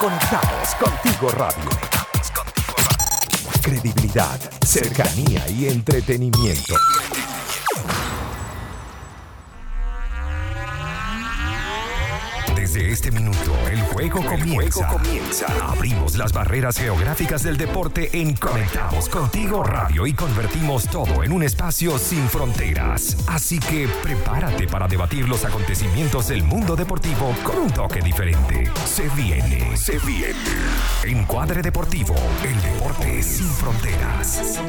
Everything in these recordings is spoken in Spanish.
Conectados contigo radio. Credibilidad, cercanía y entretenimiento. Este minuto, el juego, comienza. comienza. Abrimos las barreras geográficas del deporte en Conectados Contigo Radio y convertimos todo en un espacio sin fronteras. Así que prepárate para debatir los acontecimientos del mundo deportivo con un toque diferente. Se viene, se viene. Encuadre Deportivo, el deporte sin fronteras.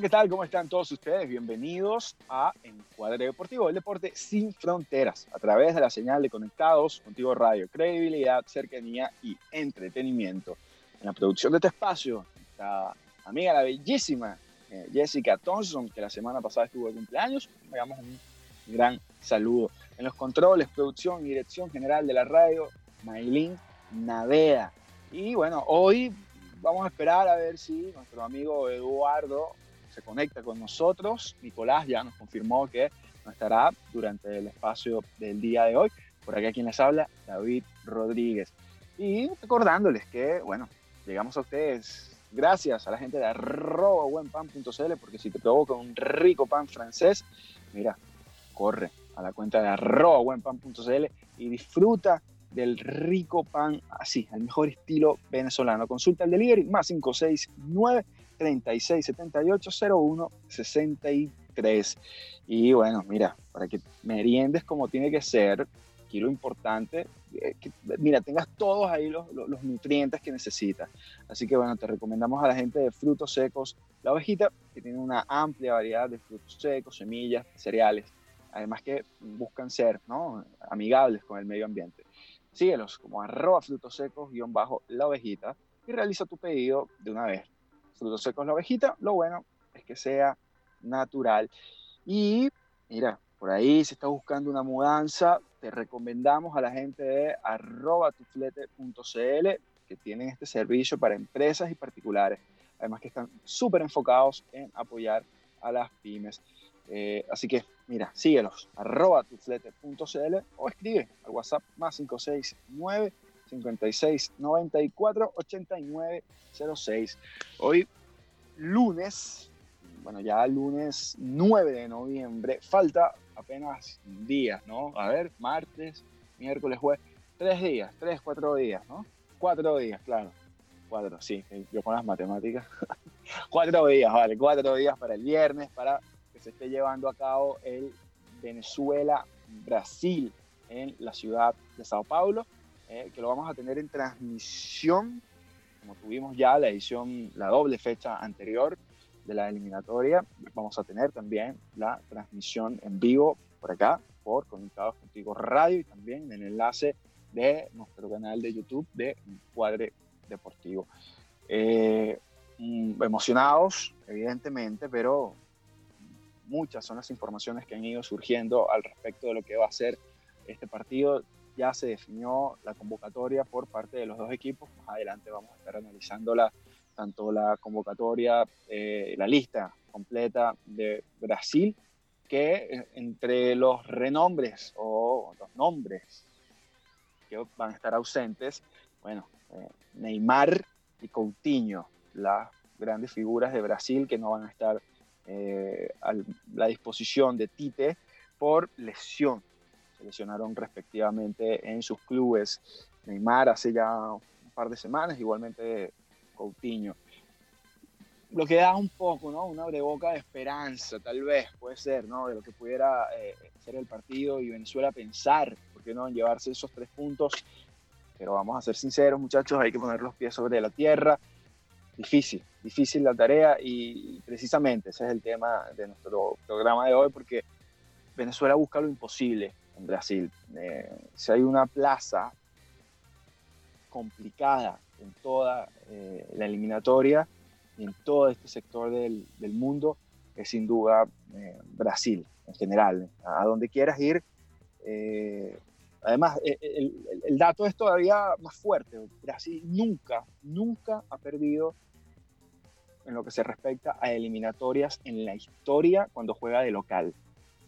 ¿Qué tal? ¿Cómo están todos ustedes? Bienvenidos a Encuadre Deportivo, el deporte sin fronteras, a través de la señal de Conectados Contigo Radio, credibilidad, cercanía y entretenimiento. En la producción de este espacio, está amiga, la bellísima eh, Jessica Thompson, que la semana pasada estuvo de cumpleaños. Le damos un gran saludo. En los controles, producción y dirección general de la radio, Maylin Navea. Y bueno, hoy vamos a esperar a ver si nuestro amigo Eduardo se conecta con nosotros. Nicolás ya nos confirmó que no estará durante el espacio del día de hoy. Por aquí quien les habla, David Rodríguez. Y recordándoles que, bueno, llegamos a ustedes gracias a la gente de arroba porque si te provoca un rico pan francés, mira, corre a la cuenta de arroba y disfruta del rico pan así, al mejor estilo venezolano. Consulta el delivery más 569 36 78 01 63. Y bueno, mira, para que meriendes como tiene que ser, aquí lo importante, es que, mira, tengas todos ahí los, los, nutrientes que necesitas. Así que bueno, te recomendamos a la gente de frutos secos La Ovejita, que tiene una amplia variedad de frutos secos, semillas, cereales, además que buscan ser ¿no? amigables con el medio ambiente. Síguelos como arroba frutos secos guion bajo La Ovejita y realiza tu pedido de una vez frutos secos la ovejita, lo bueno es que sea natural. Y mira, por ahí si estás buscando una mudanza, te recomendamos a la gente de arroba tuflete.cl que tienen este servicio para empresas y particulares. Además que están súper enfocados en apoyar a las pymes. Eh, así que, mira, síguelos, arroba tuflete.cl o escribe al WhatsApp más 569 56 94 89 06. Hoy, lunes, bueno, ya lunes 9 de noviembre, falta apenas días, ¿no? A ver, martes, miércoles, jueves, tres días, tres, cuatro días, ¿no? Cuatro días, claro. Cuatro, sí, yo con las matemáticas. cuatro días, vale, cuatro días para el viernes, para que se esté llevando a cabo el Venezuela-Brasil en la ciudad de Sao Paulo. Eh, que lo vamos a tener en transmisión, como tuvimos ya la edición, la doble fecha anterior de la eliminatoria, vamos a tener también la transmisión en vivo por acá, por Conectados Contigo Radio y también en el enlace de nuestro canal de YouTube de Cuadre Deportivo. Eh, mm, emocionados, evidentemente, pero muchas son las informaciones que han ido surgiendo al respecto de lo que va a ser este partido ya se definió la convocatoria por parte de los dos equipos. Más adelante vamos a estar analizando la, tanto la convocatoria, eh, la lista completa de Brasil, que eh, entre los renombres o los nombres que van a estar ausentes, bueno, eh, Neymar y Coutinho, las grandes figuras de Brasil que no van a estar a la disposición de Tite por lesión lesionaron respectivamente en sus clubes. Neymar hace ya un par de semanas, igualmente Coutinho. Lo que da un poco, ¿no? Una breboca de esperanza, tal vez, puede ser, ¿no? De lo que pudiera eh, ser el partido y Venezuela pensar, ¿por qué no?, en llevarse esos tres puntos. Pero vamos a ser sinceros, muchachos, hay que poner los pies sobre la tierra. Difícil, difícil la tarea y precisamente ese es el tema de nuestro programa de hoy, porque Venezuela busca lo imposible Brasil. Eh, si hay una plaza complicada en toda eh, la eliminatoria y en todo este sector del, mundo, es sin duda eh, Brasil en general. A donde quieras ir. además, el, dato es todavía más fuerte. Brasil nunca, nunca ha perdido en lo que se respecta a eliminatorias en la historia cuando juega de local.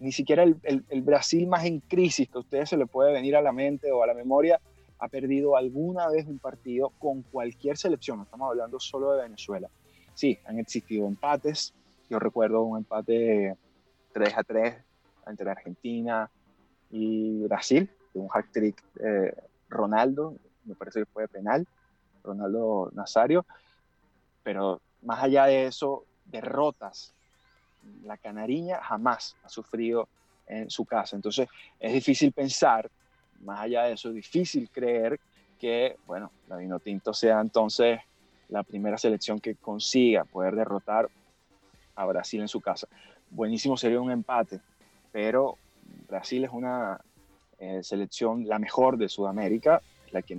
Ni siquiera el, Brasil más en crisis que a ustedes se le puede venir a la mente o a la memoria ha perdido alguna vez un partido con cualquier selección. No estamos hablando solo de Venezuela. Sí, han existido empates. Yo recuerdo un empate 3 a 3 entre Argentina y Brasil, de un hack trick de Ronaldo, me parece que fue penal, Ronaldo Nazario, pero más allá de eso, derrotas. La canariña jamás ha sufrido en su casa. Entonces es difícil pensar, más allá de eso, es difícil creer que, bueno, la Vinotinto sea entonces la primera selección que consiga poder derrotar a Brasil en su casa. Buenísimo sería un empate, pero Brasil es una eh, selección la mejor de Sudamérica, la que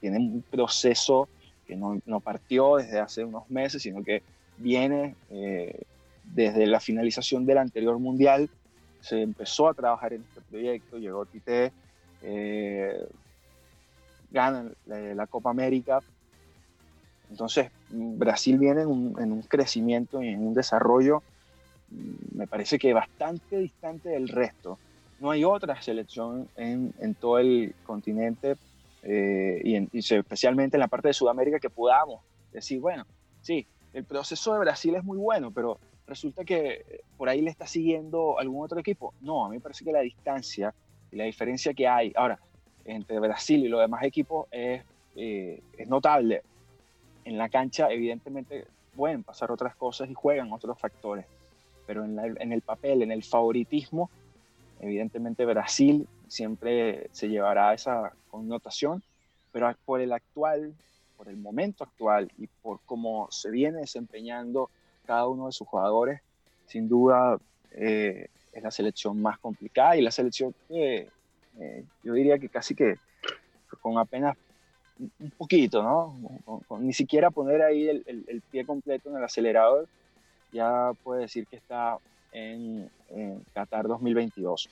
tiene un proceso que no, partió desde hace unos meses, sino que viene eh, desde la finalización del anterior mundial. Se empezó a trabajar en este proyecto, llegó Tite, eh, gana la, Copa América. Entonces, Brasil viene en un, en un crecimiento y en un desarrollo, me parece que bastante distante del resto. No hay otra selección en, en todo el continente eh, y, especialmente en la parte de Sudamérica que podamos decir, bueno, sí, el proceso de Brasil es muy bueno, pero resulta que eh, por ahí le está siguiendo algún otro equipo. No, a mí me parece que la distancia y la diferencia que hay ahora entre Brasil y los demás equipos es, eh, es notable. En la cancha, evidentemente, pueden pasar otras cosas y juegan otros factores, pero en, en el papel, en el favoritismo, evidentemente Brasil siempre se llevará esa connotación, pero por el actual, por el momento actual y por cómo se viene desempeñando cada uno de sus jugadores, sin duda eh, es la selección más complicada y la selección que eh, yo diría que casi que con apenas un poquito, ¿no? Ni siquiera poner ahí el, el, pie completo en el acelerador, ya puede decir que está en, Qatar 2022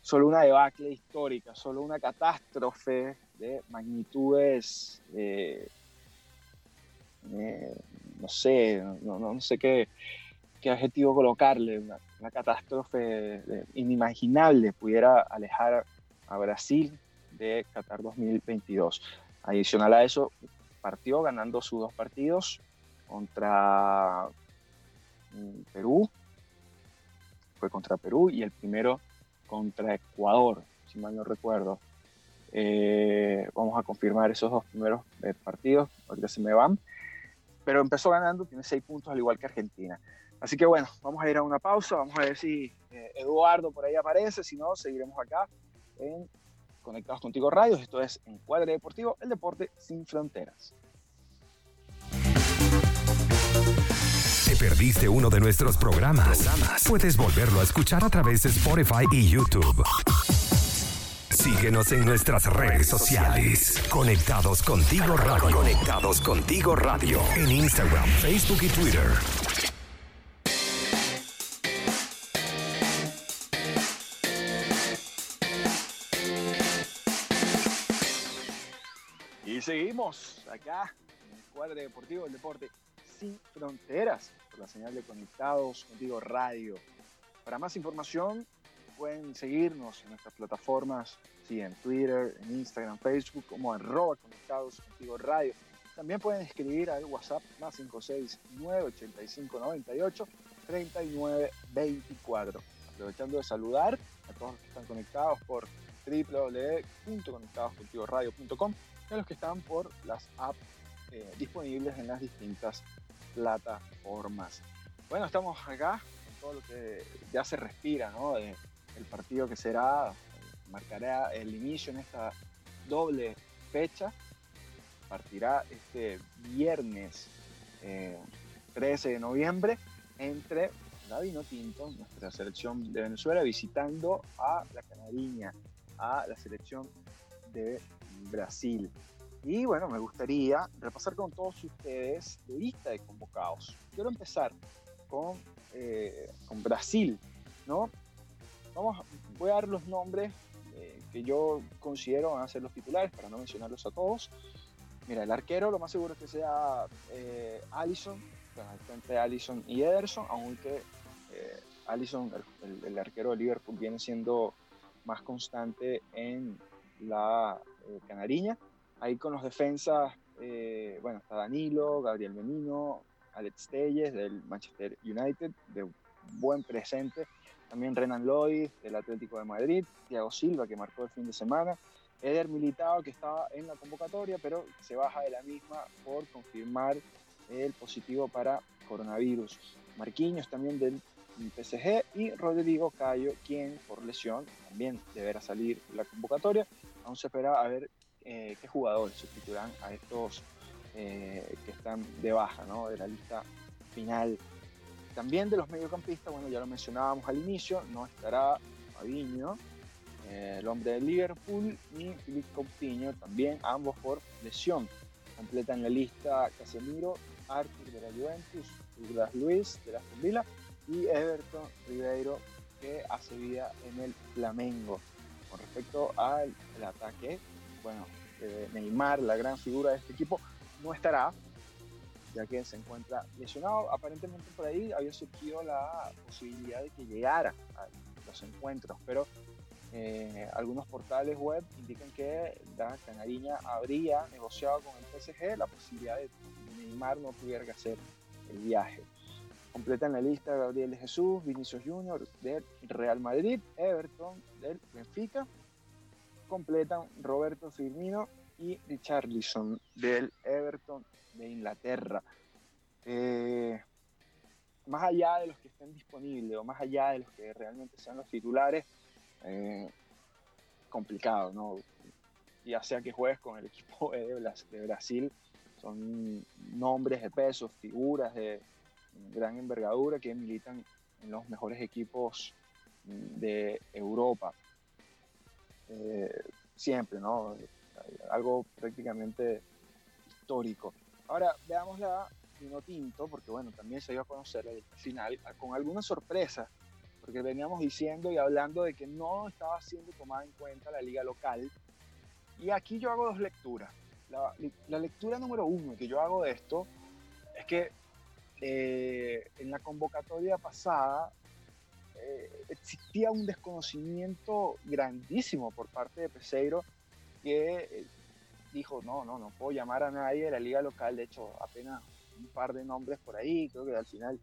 solo una debacle histórica, solo una catástrofe de magnitudes, eh, no sé, no, sé qué, qué, adjetivo colocarle, una, catástrofe inimaginable pudiera alejar a Brasil de Qatar 2022. Adicional a eso, partió ganando sus dos partidos contra mm, Perú, fue contra Perú y el primero contra Ecuador, si mal no recuerdo. Eh, vamos a confirmar esos dos primeros eh, partidos, ahorita se me van. Pero empezó ganando, tiene seis puntos al igual que Argentina. Así que bueno, vamos a ir a una pausa, vamos a ver si eh, Eduardo por ahí aparece, si no, seguiremos acá en Conectados Contigo Radios. Esto es Encuadre Deportivo, el deporte sin fronteras. perdiste uno de nuestros programas, puedes volverlo a escuchar a través de Spotify y YouTube. Síguenos en nuestras redes sociales. Conectados contigo radio. Conectados contigo radio. En Instagram, Facebook y Twitter. Y seguimos acá en el cuadro deportivo del deporte sin fronteras por la señal de Conectados Contigo Radio. Para más información pueden seguirnos en nuestras plataformas, en Twitter, en Instagram, Facebook, como arroba Conectados Contigo Radio. También pueden escribir al WhatsApp más 569 85 98 39 24. Aprovechando de saludar a todos los que están conectados por www.conectadoscontigoradio.com y a los que están por las apps eh, disponibles en las distintas plataformas. Bueno, estamos acá con todo lo que ya se respira, ¿no? el partido que será, marcará el inicio en esta doble fecha. Partirá este viernes 13 eh, de noviembre entre la Tinto, nuestra selección de Venezuela, visitando a la Canariña, a la selección de Brasil. Y bueno, me gustaría repasar con todos ustedes la lista de convocados. Quiero empezar con, eh, con Brasil, ¿no? Vamos, voy a dar los nombres eh, que yo considero van a ser los titulares, para no mencionarlos a todos. Mira, el arquero lo más seguro es que sea eh, Allison, entre Allison y Ederson, aunque eh, Allison, el, arquero de Liverpool, viene siendo más constante en la eh, Canariña. Ahí con los defensas, eh, bueno, está Danilo, Gabriel Menino, Alex Telles del Manchester United, de buen presente. También Renan Lloyd del Atlético de Madrid, Thiago Silva que marcó el fin de semana, Eder Militao que estaba en la convocatoria, pero se baja de la misma por confirmar el positivo para coronavirus. Marquinhos también del PSG y Rodrigo Cayo, quien por lesión también deberá salir de la convocatoria. Aún se espera a ver eh, qué jugadores sustituirán a estos eh, que están de baja ¿no? de la lista final. También de los mediocampistas, bueno, ya lo mencionábamos al inicio, no estará Fabinho, eh, el hombre de Liverpool, ni Filipe Coutinho, también ambos por lesión. Completan la lista Casemiro, Arthur de la Juventus, Douglas Luis de la Villa y Everton Ribeiro que hace vida en el Flamengo. Con respecto al ataque, bueno, Neymar, la gran figura de este equipo, no estará, ya que se encuentra lesionado. Aparentemente por ahí había surgido la posibilidad de que llegara a los encuentros, pero eh, algunos portales web indican que la Canariña habría negociado con el PSG la posibilidad de que Neymar no tuviera que hacer el viaje. Completan la lista Gabriel de Jesús, Vinicius Junior del Real Madrid, Everton del Benfica. Completan Roberto Firmino y Richarlison del Everton de Inglaterra. Eh, más allá de los que estén disponibles o más allá de los que realmente sean los titulares, eh, complicado, ¿no? Ya sea que juegues con el equipo de Brasil, son nombres de peso, figuras de, gran envergadura que militan en los mejores equipos de Europa. Eh, siempre, ¿no? Algo prácticamente histórico. Ahora, veamos la Vino Tinto, porque bueno, también se dio a conocer el final con algunas sorpresas, porque veníamos diciendo y hablando de que no estaba siendo tomada en cuenta la liga local. Y aquí yo hago dos lecturas. La, la lectura número uno que yo hago de esto es que eh, en la convocatoria pasada eh, existía un desconocimiento grandísimo por parte de Peseiro que eh, dijo, no, no, no puedo llamar a nadie de la liga local, de hecho apenas un par de nombres por ahí, creo que al final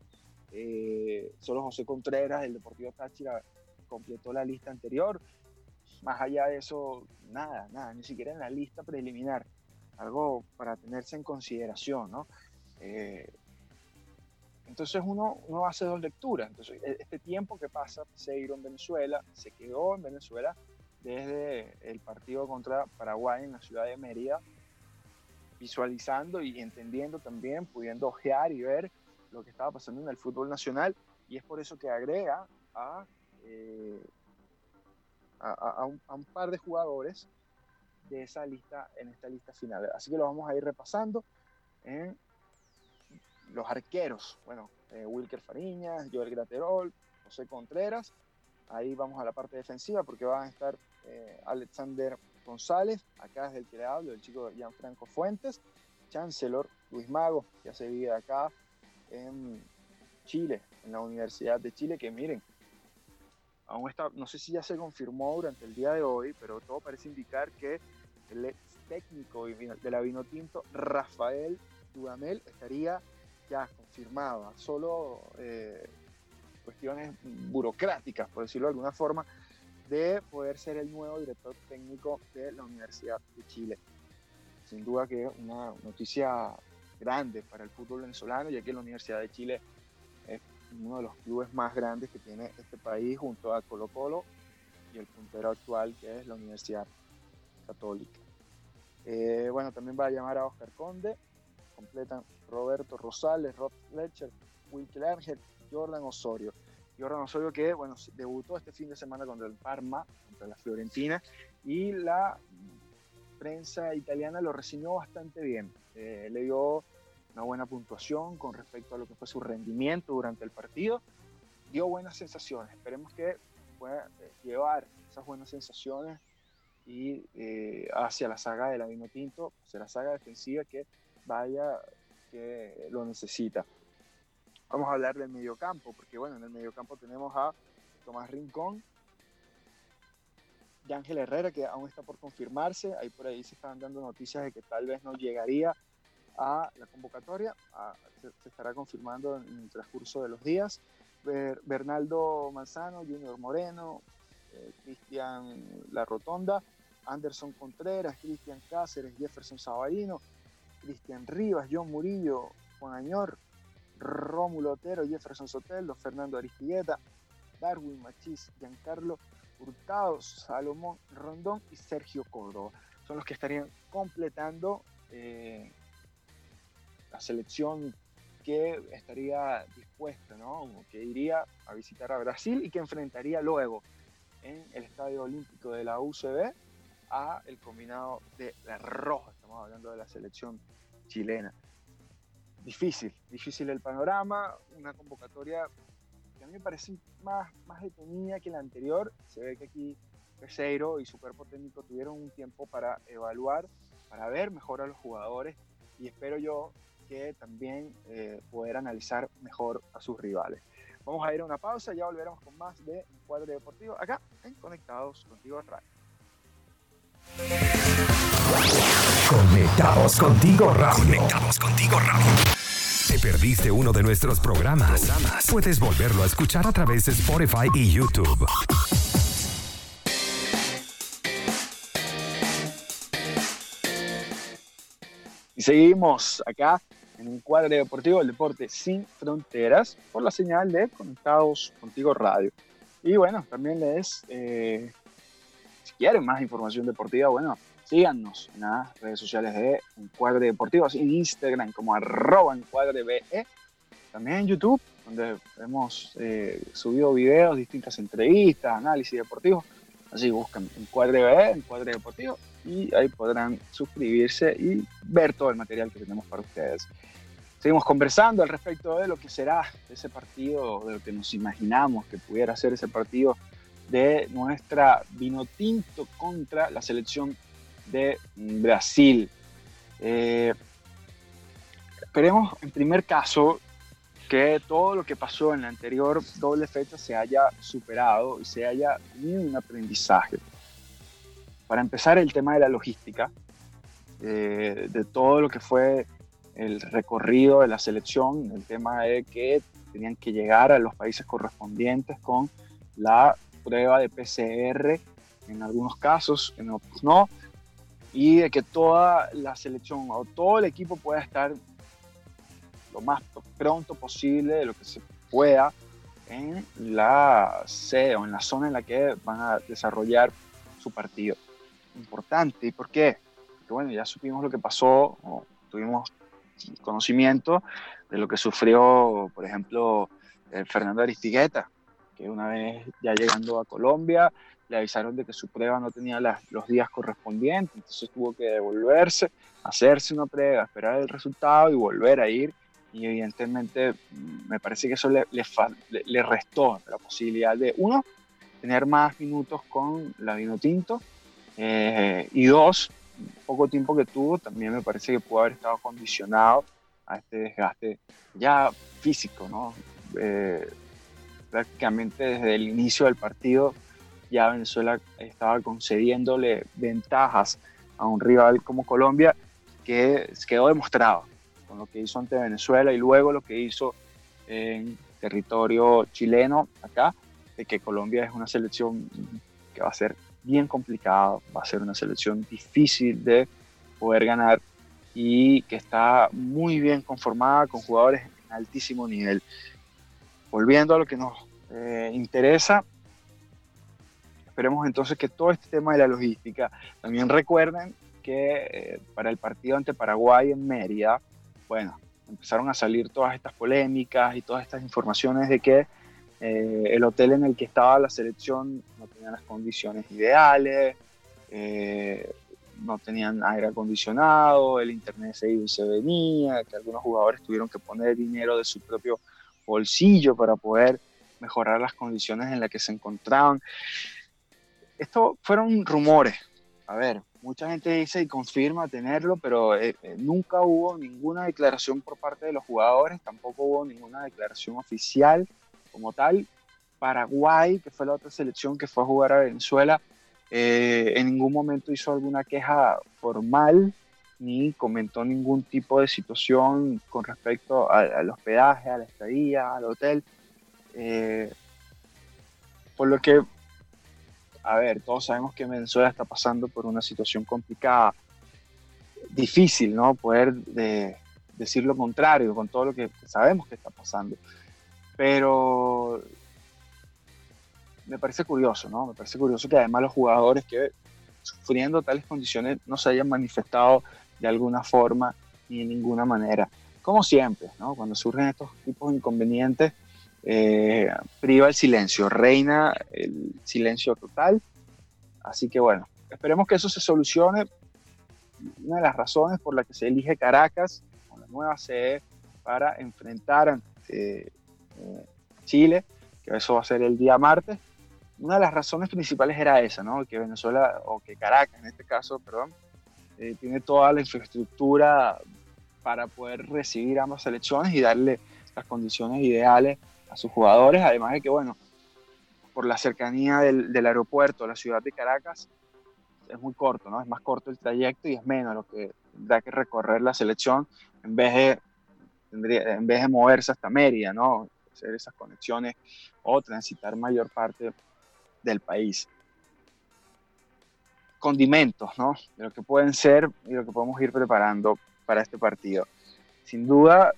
solo José Contreras del Deportivo Táchira completó la lista anterior, más allá de eso, nada, nada, ni siquiera en la lista preliminar, algo para tenerse en consideración, ¿no? Entonces uno, uno hace dos lecturas. Entonces, e, este tiempo que pasa Peseiro en Venezuela, se quedó en Venezuela desde el partido contra Paraguay en la ciudad de Mérida, visualizando y entendiendo también, pudiendo ojear y ver lo que estaba pasando en el fútbol nacional. Y es por eso que agrega a, eh, a, un, par de jugadores de esa lista en esta lista final. Así que lo vamos a ir repasando en los arqueros, bueno, eh, Wilker Fariñas, Joel Graterol, José Contreras. Ahí vamos a la parte defensiva porque van a estar eh, Alexander González, acá es del que le hablo, el chico Gianfranco Fuentes, Chancellor Luis Mago, que hace vida acá en Chile, en la Universidad de Chile, que miren, aún está, no sé si ya se confirmó durante el día de hoy, pero todo parece indicar que el ex técnico de la Vinotinto, Rafael Dudamel, estaría ya confirmada, solo eh, cuestiones burocráticas, por decirlo de alguna forma, de poder ser el nuevo director técnico de la Universidad de Chile. Sin duda que es una noticia grande para el fútbol venezolano, ya que la Universidad de Chile es uno de los clubes más grandes que tiene este país junto a Colo Colo y el puntero actual que es la Universidad Católica. Eh, bueno, también va a llamar a Oscar Conde, completan Roberto Rosales, Rob Fletcher, Will Ángel, Jordan Osorio. Jordan Osorio que, bueno, debutó este fin de semana contra el Parma, contra la Fiorentina, y la prensa italiana lo recibió bastante bien. Eh, le dio una buena puntuación con respecto a lo que fue su rendimiento durante el partido. Dio buenas sensaciones. Esperemos que pueda eh, llevar esas buenas sensaciones y eh, hacia la saga de la Vino Tinto, hacia la saga defensiva que vaya que lo necesita. Vamos a hablar del mediocampo, porque bueno, en el mediocampo tenemos a Tomás Rincón, de Ángel Herrera, que aún está por confirmarse. Ahí por ahí se están dando noticias de que tal vez no llegaría a la convocatoria. se, estará confirmando en, el transcurso de los días. Bernaldo Manzano, Junior Moreno, eh, Cristian La Rotonda, Anderson Contreras, Cristian Cáceres, Jefferson Sabarino, Cristian Rivas, John Murillo, Juan Añor, Rómulo Otero, Jefferson Sotelo, Fernando Aristigueta, Darwin Machís, Giancarlo Hurtado, Salomón Rondón y Sergio Córdoba. Son los que estarían completando eh, la selección que estaría dispuesta, ¿no? que iría a visitar a Brasil y que enfrentaría luego en el Estadio Olímpico de la UCB a el combinado de la Roja. Estamos hablando de la selección chilena. Difícil, difícil el panorama, una convocatoria que a mí me parece más, más detenida que la anterior. Se ve que aquí Peseiro y su cuerpo técnico tuvieron un tiempo para evaluar, para ver mejor a los jugadores y espero yo que también eh, poder analizar mejor a sus rivales. Vamos a ir a una pausa, ya volveremos con más de Cuadro Deportivo acá en Conectados Contigo Radio. Conectados contigo radio. Conectados contigo radio. ¿Te perdiste uno de nuestros programas? Puedes volverlo a escuchar a través de Spotify y YouTube. Y seguimos acá en un cuadro deportivo del deporte sin fronteras por la señal de Conectados Contigo Radio. Y bueno, también les, eh, si quieren más información deportiva, bueno, síganos en las redes sociales de Encuadre Deportivo, en Instagram como arroba encuadre también en YouTube, donde hemos eh, subido videos, distintas entrevistas, análisis deportivos, así buscan Encuadre BE, Encuadre Deportivo, y ahí podrán suscribirse y ver todo el material que tenemos para ustedes. Seguimos conversando al respecto de lo que será ese partido, de lo que nos imaginamos que pudiera ser ese partido de nuestra Vinotinto contra la selección de Brasil. Eh, esperemos en primer caso que todo lo que pasó en la anterior doble fecha se haya superado y se haya tenido un aprendizaje. Para empezar, el tema de la logística, eh, de todo lo que fue el recorrido de la selección, el tema de que tenían que llegar a los países correspondientes con la prueba de PCR en algunos casos, en otros no, y de que toda la selección o todo el equipo pueda estar lo más pronto posible de lo que se pueda en la sede o en la zona en la que van a desarrollar su partido. Importante, ¿y por qué? Porque bueno, ya supimos lo que pasó, o tuvimos conocimiento de lo que sufrió, por ejemplo, eh, Fernando Aristigueta, que una vez ya llegando a Colombia le avisaron de que su prueba no tenía los días correspondientes, entonces tuvo que devolverse, hacerse una prueba, esperar el resultado y volver a ir. Y evidentemente mm, me parece que eso le, le, restó la posibilidad de, uno, tener más minutos con la vino tinto, eh, y dos, poco tiempo que tuvo, también me parece que pudo haber estado condicionado a este desgaste ya físico, ¿no? Eh, prácticamente desde el inicio del partido ya Venezuela estaba concediéndole ventajas a un rival como Colombia que quedó demostrado con lo que hizo ante Venezuela y luego lo que hizo en territorio chileno acá, de que Colombia es una selección que va a ser bien complicada, va a ser una selección difícil de poder ganar y que está muy bien conformada con jugadores en altísimo nivel. Volviendo a lo que nos eh, interesa, esperemos entonces que todo este tema de la logística, también recuerden que eh, para el partido ante Paraguay en Mérida, bueno, empezaron a salir todas estas polémicas y todas estas informaciones de que eh, el hotel en el que estaba la selección no tenía las condiciones ideales, eh, no tenían aire acondicionado, el internet se iba y se venía, que algunos jugadores tuvieron que poner dinero de su propio bolsillo para poder mejorar las condiciones en las que se encontraban. Esto fueron rumores a ver, mucha gente dice y confirma tenerlo, pero eh, eh, nunca hubo ninguna declaración por parte de los jugadores, tampoco hubo ninguna declaración oficial como tal. Paraguay, que fue la otra selección que fue a jugar a Venezuela, eh, en ningún momento hizo alguna queja formal ni comentó ningún tipo de situación con respecto al hospedaje, a la estadía, al hotel. por lo que a ver, todos sabemos que Venezuela está pasando por una situación complicada, difícil, ¿no? Poder decir lo contrario con todo lo que sabemos que está pasando. Pero me parece curioso, ¿no? Me parece curioso que además los jugadores que sufriendo tales condiciones no se hayan manifestado de alguna forma ni de ninguna manera. Como siempre, ¿no? Cuando surgen estos tipos de inconvenientes, eh, priva el silencio, reina el silencio total. Así que bueno, esperemos que eso se solucione. Una de las razones por la que se elige Caracas con la nueva sede para enfrentar eh, Chile, que eso va a ser el día martes, una de las razones principales era esa, ¿no? Que Venezuela, o que Caracas en este caso, perdón, eh, tiene toda la infraestructura para poder recibir ambas elecciones y darle las condiciones ideales a sus jugadores, además de que, bueno, por la cercanía del, del aeropuerto a la ciudad de Caracas, es muy corto, ¿no? Es más corto el trayecto y es menos lo que tendrá que recorrer la selección en vez de, tendría, en vez de moverse hasta Mérida, ¿no? Hacer esas conexiones o transitar mayor parte del país. Condimentos, ¿no? De lo que pueden ser y lo que podemos ir preparando para este partido. Sin duda,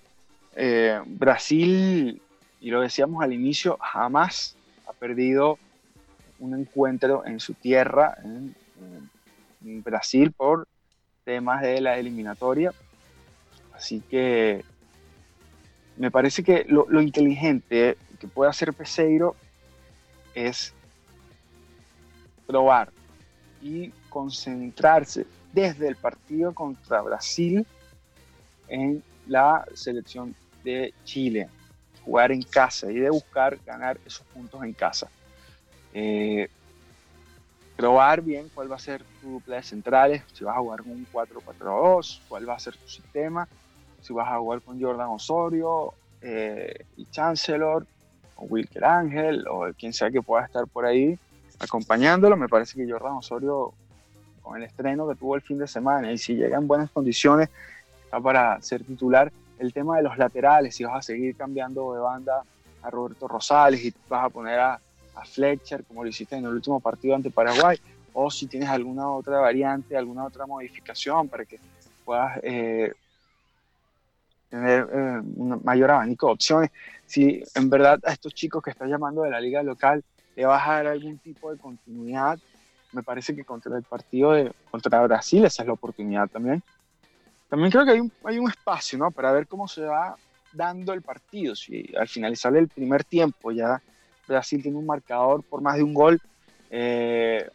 eh, Brasil y lo decíamos al inicio, jamás ha perdido un encuentro en su tierra, en, Brasil, por temas de la eliminatoria. Así que me parece que lo, lo inteligente que puede hacer Peseiro es probar y concentrarse desde el partido contra Brasil en la selección de Chile jugar en casa y de buscar ganar esos puntos en casa. Eh, probar bien cuál va a ser tu dupla de centrales, si vas a jugar con un 4-4-2, cuál va a ser tu sistema, si vas a jugar con Jordan Osorio eh, y Chancellor, o Wilker Ángel, o quien sea que pueda estar por ahí acompañándolo. Me parece que Jordan Osorio, con el estreno que tuvo el fin de semana, y si llega en buenas condiciones, está para ser titular el tema de los laterales, si vas a seguir cambiando de banda a Roberto Rosales y vas a poner a, Fletcher como lo hiciste en el último partido ante Paraguay, o si tienes alguna otra variante, alguna otra modificación para que puedas eh, tener eh, un mayor abanico de opciones. Si en verdad a estos chicos que estás llamando de la liga local le vas a dar algún tipo de continuidad, me parece que contra el partido de contra Brasil esa es la oportunidad también también creo que hay un, hay un espacio, ¿no? Para ver cómo se va dando el partido. Si al finalizar el primer tiempo ya Brasil tiene un marcador por más de un gol, eh,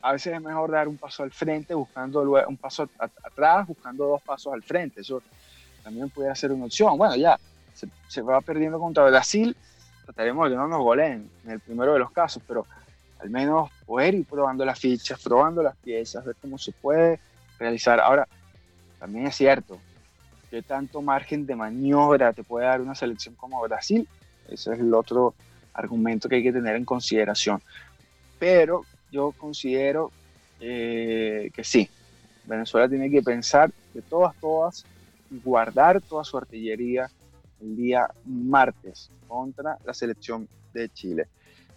a veces es mejor dar un paso al frente, buscando un paso atrás, buscando dos pasos al frente. Eso también puede ser una opción. Bueno, ya se, va perdiendo contra Brasil, trataremos de no nos goleen en el primero de los casos, pero al menos poder ir probando las fichas, probando las piezas, ver cómo se puede realizar. Ahora, también es cierto, ¿qué tanto margen de maniobra te puede dar una selección como Brasil? Ese es el otro argumento que hay que tener en consideración. Pero yo considero eh, que sí, Venezuela tiene que pensar de todas, todas y guardar toda su artillería el día martes contra la selección de Chile.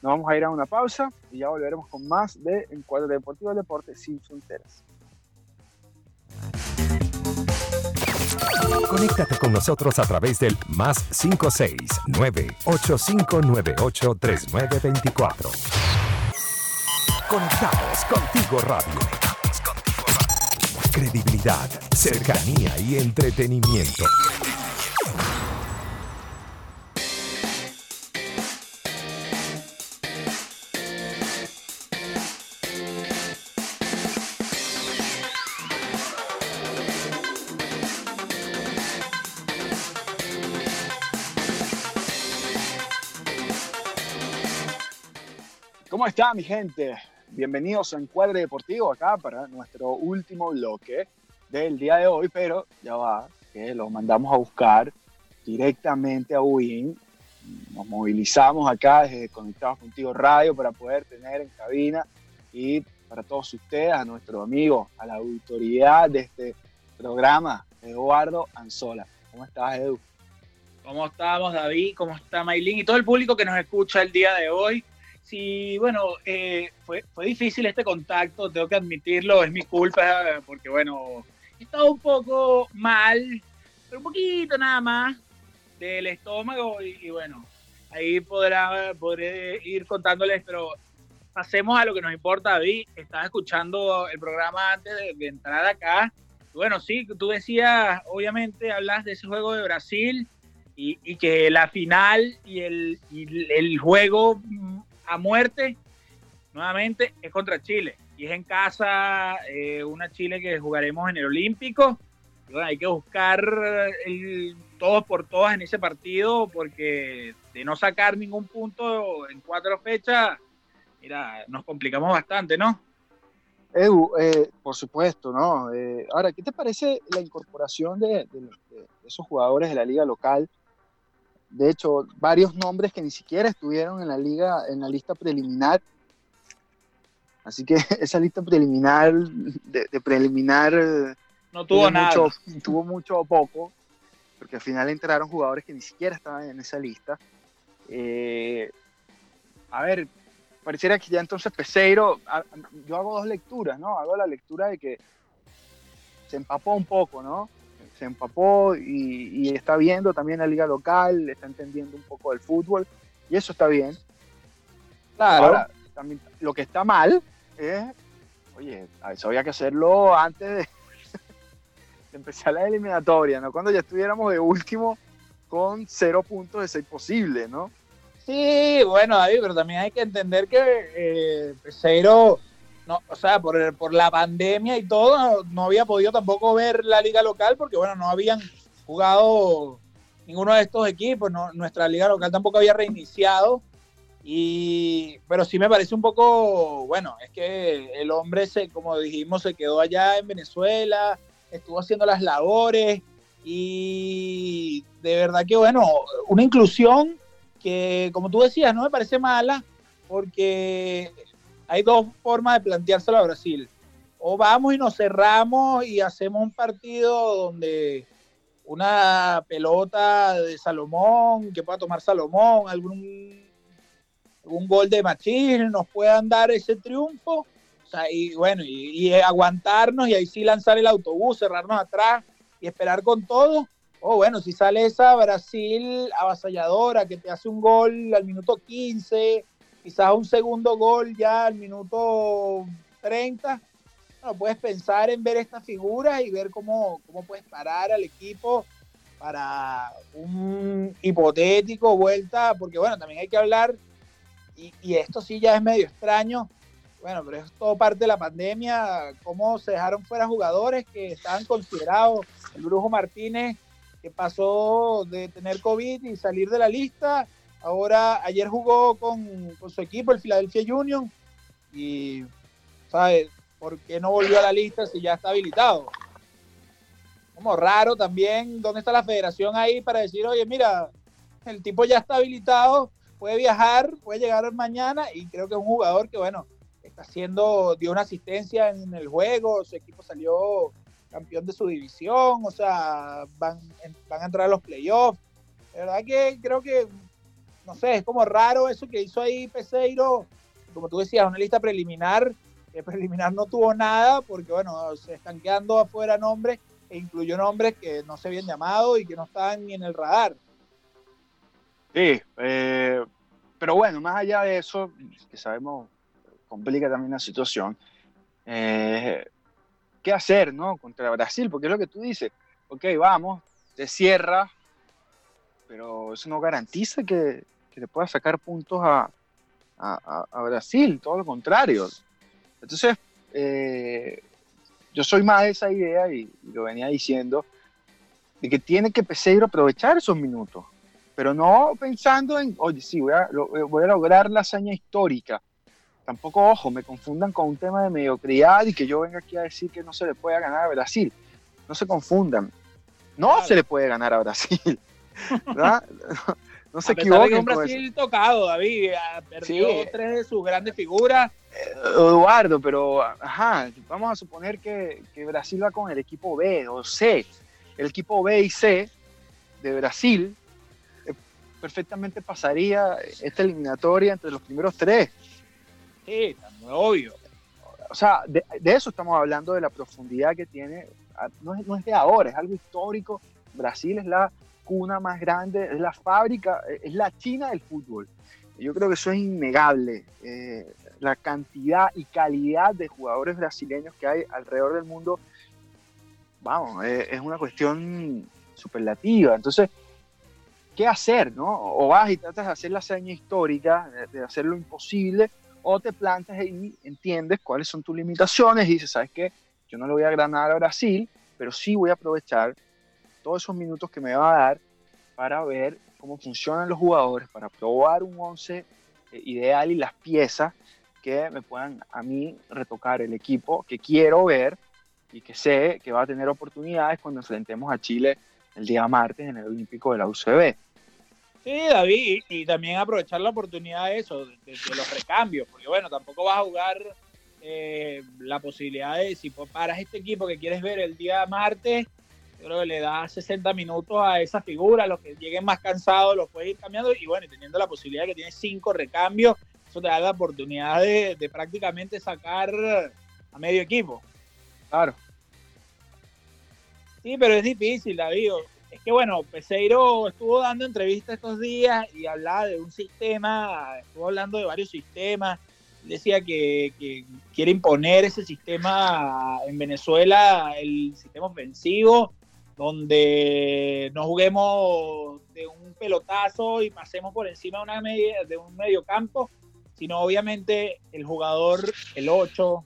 Nos vamos a ir a una pausa y ya volveremos con más de Encuadro Deportivo Deporte sin Fronteras. Conéctate con nosotros a través del más 569-8598-3924. Conectados contigo radio. Credibilidad, cercanía y entretenimiento. Está mi gente? bienvenidos a Encuadre Deportivo acá para nuestro último bloque del día de hoy, pero ya va, que lo mandamos a buscar directamente a Win. Nos movilizamos acá desde Conectados Contigo Radio para poder tener en cabina y para todos ustedes, a nuestro amigo, a la autoridad de este programa, Eduardo Anzola. ¿Cómo estás, Edu? ¿Cómo estamos, David? ¿Cómo está Maylin? Y todo el público que nos escucha el día de hoy. Sí, bueno, eh, fue, fue difícil este contacto, tengo que admitirlo, es mi culpa, porque bueno, he estado un poco mal, pero un poquito nada más del estómago y, bueno, ahí podrá, podré ir contándoles, pero pasemos a lo que nos importa, David. Estaba escuchando el programa antes de, entrar acá. Bueno, sí, tú decías, obviamente hablas de ese juego de Brasil y, que la final y el, y el juego a muerte nuevamente es contra Chile y es en casa eh, una Chile que jugaremos en el Olímpico. hay que buscar el, todos por todas en ese partido porque de no sacar ningún punto en cuatro fechas, mira, nos complicamos bastante, ¿no? Edu, eh, por supuesto, ¿no? Eh, ahora, ¿qué te parece la incorporación de, de, esos jugadores de la liga local? De hecho, varios nombres que ni siquiera estuvieron en la liga, en la lista preliminar. Así que esa lista preliminar, de, preliminar, no tuvo nada. Mucho, tuvo mucho o poco, porque al final entraron jugadores que ni siquiera estaban en esa lista. Eh, a ver, pareciera que ya entonces Peseiro, yo hago dos lecturas, ¿no? Hago la lectura de que se empapó un poco, ¿no? Se empapó y, está viendo también la liga local, está entendiendo un poco del fútbol y eso está bien. Claro. también, lo que está mal es, oye, eso había que hacerlo antes de, empezar la eliminatoria, ¿no? Cuando ya estuviéramos de último con cero puntos de ser posible, ¿no? Sí, bueno, David, pero también hay que entender que eh, cero no, o sea, por, por la pandemia y todo, no, había podido tampoco ver la liga local porque, bueno, no habían jugado ninguno de estos equipos, nuestra liga local tampoco había reiniciado. Y, pero sí me parece un poco, bueno, es que el hombre, se, como dijimos, se quedó allá en Venezuela, estuvo haciendo las labores y de verdad que, bueno, una inclusión que, como tú decías, no me parece mala porque hay dos formas de planteárselo a Brasil. O vamos y nos cerramos y hacemos un partido donde una pelota de Salomón, que pueda tomar Salomón, algún, algún gol de Machín, nos puedan dar ese triunfo. y bueno, y, aguantarnos y ahí sí lanzar el autobús, cerrarnos atrás y esperar con todo. O bueno, si sale esa Brasil avasalladora que te hace un gol al minuto 15, quizás un segundo gol ya al minuto 30. Bueno, puedes pensar en ver estas figuras y ver cómo, cómo puedes parar al equipo para un hipotético vuelta, porque bueno, también hay que hablar, y, y, esto sí ya es medio extraño, bueno, pero es todo parte de la pandemia, cómo se dejaron fuera jugadores que estaban considerados, el Brujo Martínez, que pasó de tener COVID y salir de la lista, Ahora, ayer jugó con, su equipo, el Philadelphia Union, y, ¿sabes? ¿Por qué no volvió a la lista si ya está habilitado? Como raro también, ¿dónde está la federación ahí para decir, oye, mira, el tipo ya está habilitado, puede viajar, puede llegar mañana, y creo que es un jugador que, bueno, está haciendo, dio una asistencia en el juego, su equipo salió campeón de su división, o sea, van, van a entrar a los playoffs. De verdad que creo que no sé, es como raro eso que hizo ahí Peseiro, como tú decías, una lista preliminar, preliminar no tuvo nada, porque bueno, se están quedando afuera nombres, e incluyó nombres que no se habían llamado y que no estaban ni en el radar. Sí, eh, pero bueno, más allá de eso, que sabemos complica también la situación, eh, ¿qué hacer, no? Contra Brasil, porque es lo que tú dices, ok, vamos, te cierra, pero eso no garantiza que, que le pueda sacar puntos a, a, Brasil, todo lo contrario. Entonces, eh, yo soy más de esa idea y, lo venía diciendo, de que tiene que Peseiro aprovechar esos minutos, pero no pensando en, oye, sí, voy a, voy a lograr la hazaña histórica. tampoco, ojo, me confundan con un tema de mediocridad y que yo venga aquí a decir que no se le puede ganar a Brasil. No se confundan. No se le puede ganar a Brasil. ¿Verdad? No, se equivoquen. un Brasil tocado, David. Perdió tres de sus grandes figuras. Eh, Eduardo, pero ajá, vamos a suponer que, que Brasil va con el equipo B o C. El equipo B y C de Brasil eh, perfectamente pasaría esta eliminatoria entre los primeros tres. Sí, obvio. O sea, de, eso estamos hablando, de la profundidad que tiene. Ah, no es, no es de ahora, es algo histórico. Brasil es la cuna más grande, es la fábrica, eh, es la China del fútbol. Yo creo que eso es innegable. Eh, la cantidad y calidad de jugadores brasileños que hay alrededor del mundo, vamos, es una cuestión superlativa. Entonces, ¿qué hacer? No? O vas y tratas de hacer la seña histórica, de hacer lo imposible, o te plantas y entiendes cuáles son tus limitaciones y dices, ¿sabes qué? Yo no le voy a ganar a Brasil, pero sí voy a aprovechar todos esos minutos que me va a dar para ver cómo funcionan los jugadores, para probar un 11 eh, ideal y las piezas que me puedan a mí retocar el equipo que quiero ver y que sé que va a tener oportunidades cuando enfrentemos a Chile el día martes en el Olímpico de la UCB. Sí, David, y, también aprovechar la oportunidad de eso, de, los recambios, porque bueno, tampoco vas a jugar eh, la posibilidad de, si paras este equipo que quieres ver el día martes, yo creo que le da 60 minutos a esa figura, los que lleguen más cansados los puedes ir cambiando, y bueno, teniendo la posibilidad de que tienes cinco recambios, eso te da la oportunidad de, de prácticamente sacar a medio equipo. Claro. Sí, pero es difícil, David es que bueno, Peseiro estuvo dando entrevistas estos días y hablaba de un sistema, estuvo hablando de varios sistemas, decía que, quiere imponer ese sistema en Venezuela, el sistema ofensivo, donde no juguemos de un pelotazo y pasemos por encima de, una media, de un medio campo, sino obviamente el jugador, el 8,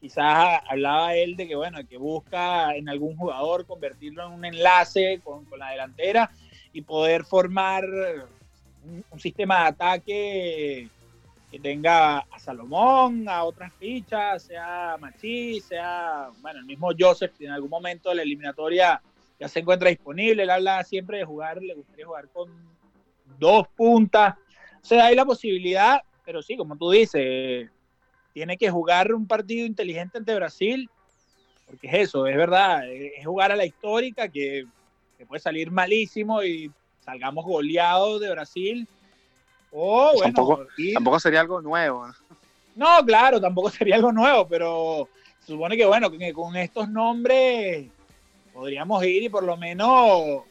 quizás hablaba él de que, bueno, que busca en algún jugador convertirlo en un enlace con, la delantera y poder formar un, sistema de ataque que tenga a Salomón, a otras fichas, sea Machi, sea, bueno, el mismo Joseph, que en algún momento de la eliminatoria ya se encuentra disponible, él habla siempre de jugar, le gustaría jugar con dos puntas, o sea, hay la posibilidad, pero sí, como tú dices, tiene que jugar un partido inteligente ante Brasil, porque es eso, es verdad, es jugar a la histórica que, puede salir malísimo y salgamos goleados de Brasil. O bueno, tampoco, tampoco sería algo nuevo. ¿no? claro, tampoco sería algo nuevo, pero se supone que bueno, que con estos nombres podríamos ir y por lo menos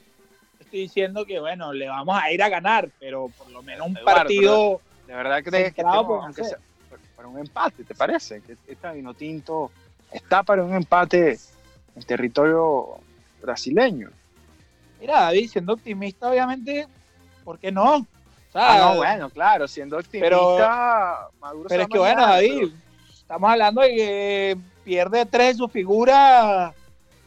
estoy diciendo que bueno, le vamos a ir a ganar, pero por lo menos un partido. De verdad crees que para un empate, ¿te parece? Que esta vino tinto está para un empate en territorio brasileño. Mira, David, siendo optimista, obviamente, ¿por qué no? Ah, no, bueno, claro, siendo optimista, pero, Pero es que bueno, David, estamos hablando de que pierde tres de su figura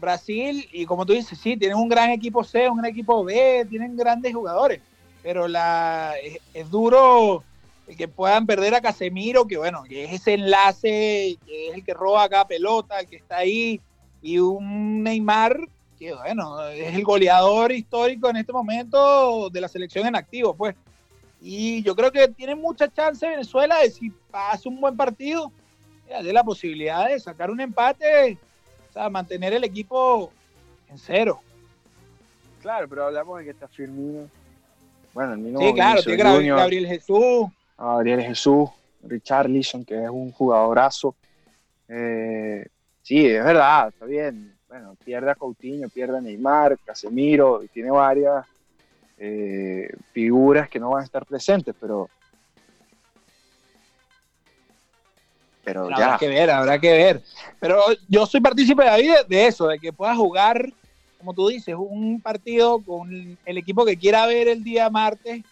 Brasil y como tú dices, sí, tienen un gran equipo C, un gran equipo B, tienen grandes jugadores, pero la es duro que puedan perder a Casemiro, que bueno, que es ese enlace, que es el que roba acá pelota, el que está ahí, y un Neymar, que bueno, es el goleador histórico en este momento de la selección en activo, pues. Y yo creo que tiene mucha chance Venezuela de si pasa un buen partido, de la posibilidad de sacar un empate, o sea, mantener el equipo en cero. Claro, pero hablamos de que está Firmino. Bueno, el mismo Sí, claro, tiene Gabriel Jesús a Ariel Jesús, Richard Leeson, que es un jugadorazo. Eh, sí, es verdad, está bien. Bueno, pierde a Coutinho, pierde a Neymar, Casemiro, y tiene varias eh, figuras que no van a estar presentes, pero. Pero ya. Habrá que ver, habrá que ver. Pero yo soy partícipe de, de eso, de que pueda jugar, como tú dices, un partido con el equipo que quiera ver el día martes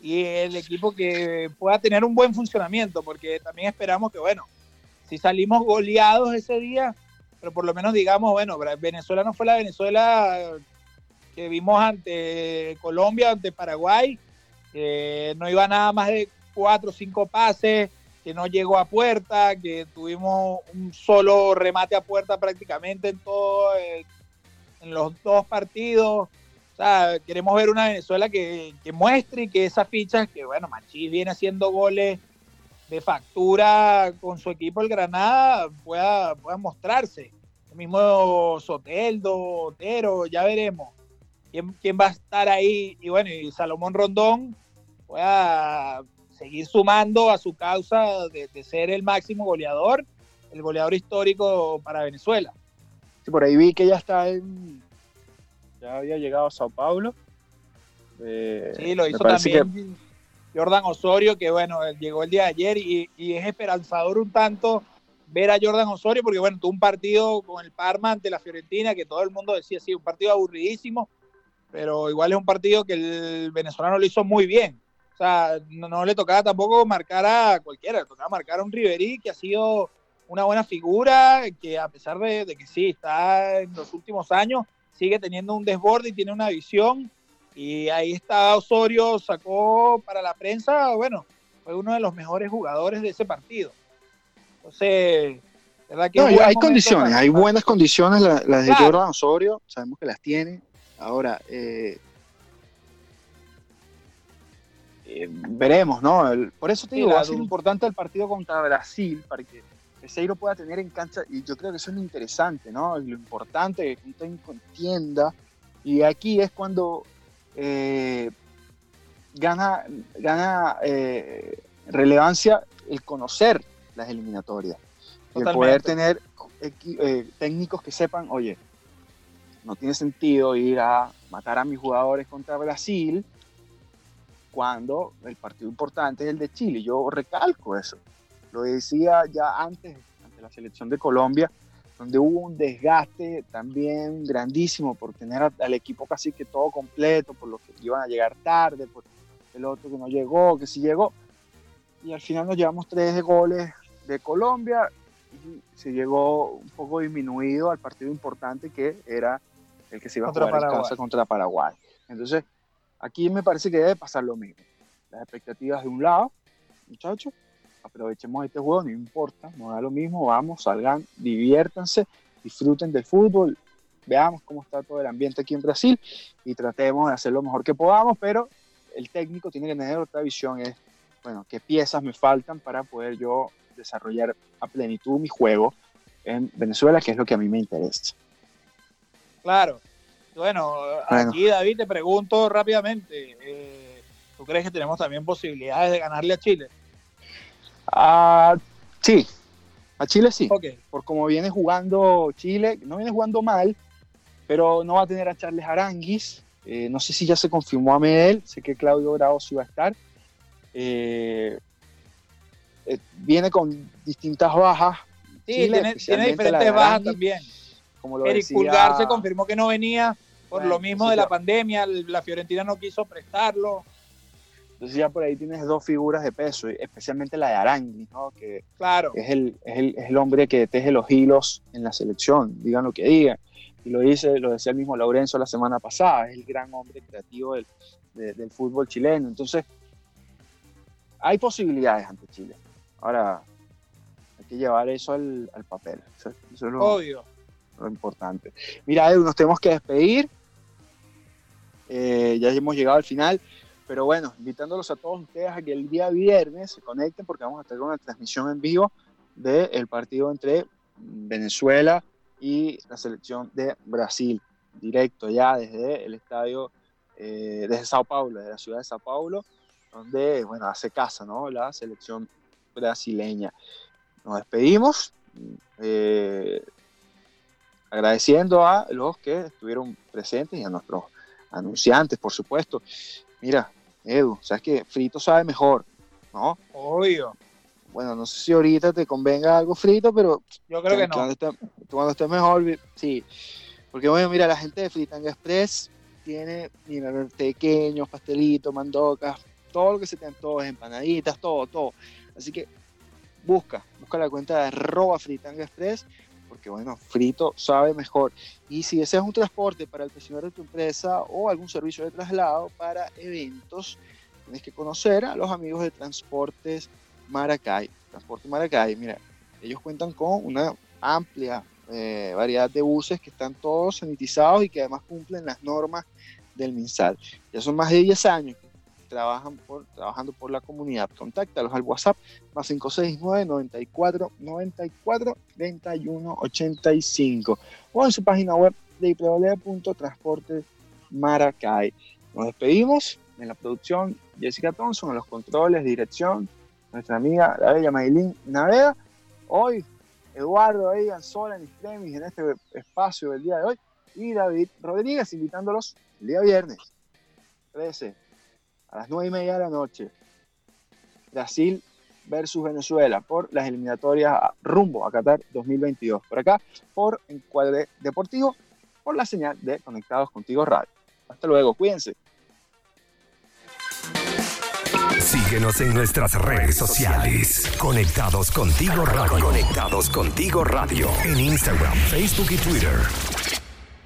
y el equipo que pueda tener un buen funcionamiento, porque también esperamos que, bueno, si salimos goleados ese día, pero por lo menos digamos, bueno, Venezuela no fue la Venezuela que vimos ante Colombia, ante Paraguay, no iba nada más de cuatro o cinco pases, que no llegó a puerta, que tuvimos un solo remate a puerta prácticamente en todo, eh, en los dos partidos. O sea, queremos ver una Venezuela que, que muestre y que esas fichas, que bueno, Machís viene haciendo goles de factura con su equipo el Granada, pueda, pueda mostrarse. El mismo Soteldo, Otero, ya veremos quién, quién va a estar ahí. Y bueno, y Salomón Rondón pueda seguir sumando a su causa de, de, ser el máximo goleador, el goleador histórico para Venezuela. Sí, por ahí vi que ya está en. Ya había llegado a Sao Paulo. Eh, sí, lo hizo también que... Jordan Osorio, que bueno, llegó el día de ayer y, y, es esperanzador un tanto ver a Jordan Osorio, porque bueno, tuvo un partido con el Parma ante la Fiorentina, que todo el mundo decía, sí, un partido aburridísimo, pero igual es un partido que el venezolano lo hizo muy bien o sea, no, no, le tocaba tampoco marcar a cualquiera, le tocaba marcar a un Riverí que ha sido una buena figura, que a pesar de, de, que sí, está en los últimos años, sigue teniendo un desborde y tiene una visión. Y ahí está Osorio, sacó para la prensa, bueno, fue uno de los mejores jugadores de ese partido. Entonces, ¿verdad que no, hay condiciones, hay buenas condiciones las, las de claro. Jordan Osorio, sabemos que las tiene. Ahora, eh, eh, veremos, ¿no? El, por eso te digo, va a ser importante el partido contra Brasil, para que Peseiro pueda tener en cancha, y yo creo que eso es lo interesante, ¿no? Lo importante que un técnico entienda, y aquí es cuando eh, gana, gana eh, relevancia el conocer las eliminatorias, Totalmente. el poder tener eh, técnicos que sepan, oye, no tiene sentido ir a matar a mis jugadores contra Brasil, cuando el partido importante es el de Chile. Yo recalco eso. Lo decía ya antes, ante la selección de Colombia, donde hubo un desgaste también grandísimo por tener al equipo casi que todo completo, por los que iban a llegar tarde, por el otro que no llegó, que sí llegó. Y al final nos llevamos tres goles de Colombia y se llegó un poco disminuido al partido importante que era el que se iba a jugar en casa contra Paraguay. Entonces, Aquí me parece que debe pasar lo mismo. Las expectativas de un lado, muchachos, aprovechemos este juego, no importa, no da lo mismo, vamos, salgan, diviértanse, disfruten del fútbol, veamos cómo está todo el ambiente aquí en Brasil y tratemos de hacer lo mejor que podamos, pero el técnico tiene que tener otra visión, es, bueno, qué piezas me faltan para poder yo desarrollar a plenitud mi juego en Venezuela, que es lo que a mí me interesa. Claro, bueno, bueno, aquí David te pregunto rápidamente, eh, ¿tú crees que tenemos también posibilidades de ganarle a Chile? Uh, sí, a Chile sí, okay. por como viene jugando Chile, no viene jugando mal, pero no va a tener a Charles Aranguis, eh, no sé si ya se confirmó a Medel, sé que Claudio Bravo sí va a estar, eh, eh viene con distintas bajas. Sí, Chile, tiene, tiene diferentes bajas también. Como lo Eric decía, Pulgar se confirmó que no venía por bueno, lo mismo de la pandemia, la Fiorentina no quiso prestarlo. Entonces ya por ahí tienes dos figuras de peso, especialmente la de Arangui, ¿no? que claro. es, el, es, el, es el hombre que teje los hilos en la selección, digan lo que digan. Y lo dice, lo decía el mismo Laurenzo la semana pasada, es el gran hombre creativo del, de, del fútbol chileno. Entonces, hay posibilidades ante Chile. Ahora, hay que llevar eso al, al papel. Eso, eso es lo, Obvio. Lo importante. Mira, Edu, nos tenemos que despedir. Eh, ya hemos llegado al final, pero bueno, invitándolos a todos ustedes a que el día viernes se conecten porque vamos a tener una transmisión en vivo del partido entre Venezuela y la selección de Brasil, directo ya desde el estadio, eh, desde Sao Paulo, desde la ciudad de Sao Paulo, donde, bueno, hace casa, ¿no? La selección brasileña. Nos despedimos. Eh, agradeciendo a los que estuvieron presentes y a nuestros anunciantes, por supuesto. Mira, Edu, sabes que frito sabe mejor, ¿no? Obvio. Bueno, no sé si ahorita te convenga algo frito, pero yo creo que no. Cuando esté, cuando esté mejor, sí. Porque bueno, mira, la gente de Fritanga Express tiene, mira, pequeños, pastelitos, mandocas, todo lo que se te antoje, empanaditas, todo, todo. Así que busca, busca la cuenta de arroba Fritanga Express bueno, frito sabe mejor. Y si deseas un transporte para el personal de tu empresa o algún servicio de traslado para eventos, tienes que conocer a los amigos de Transportes Maracay. Transporte Maracay, mira, ellos cuentan con una amplia eh, variedad de buses que están todos sanitizados y que además cumplen las normas del MinSal. Ya son más de 10 años trabajan trabajando por la comunidad. Contáctalos al WhatsApp más 569 94 94 31 85 o en su página web www.transportemaracay. Nos despedimos en la producción Jessica Thompson, en los controles, dirección, nuestra amiga la bella Maylin Naveda. Hoy Eduardo ahí, Anzola en Extremis en este espacio del día de hoy y David Rodríguez invitándolos el día viernes 13 a las 9 y media de la noche. Brasil versus Venezuela por las eliminatorias rumbo a Qatar 2022. Por acá, por Encuadre Deportivo, por la señal de Conectados Contigo Radio. Hasta luego, cuídense. Síguenos en nuestras redes sociales. Conectados Contigo Radio. Conectados Contigo Radio. En Instagram, Facebook y Twitter.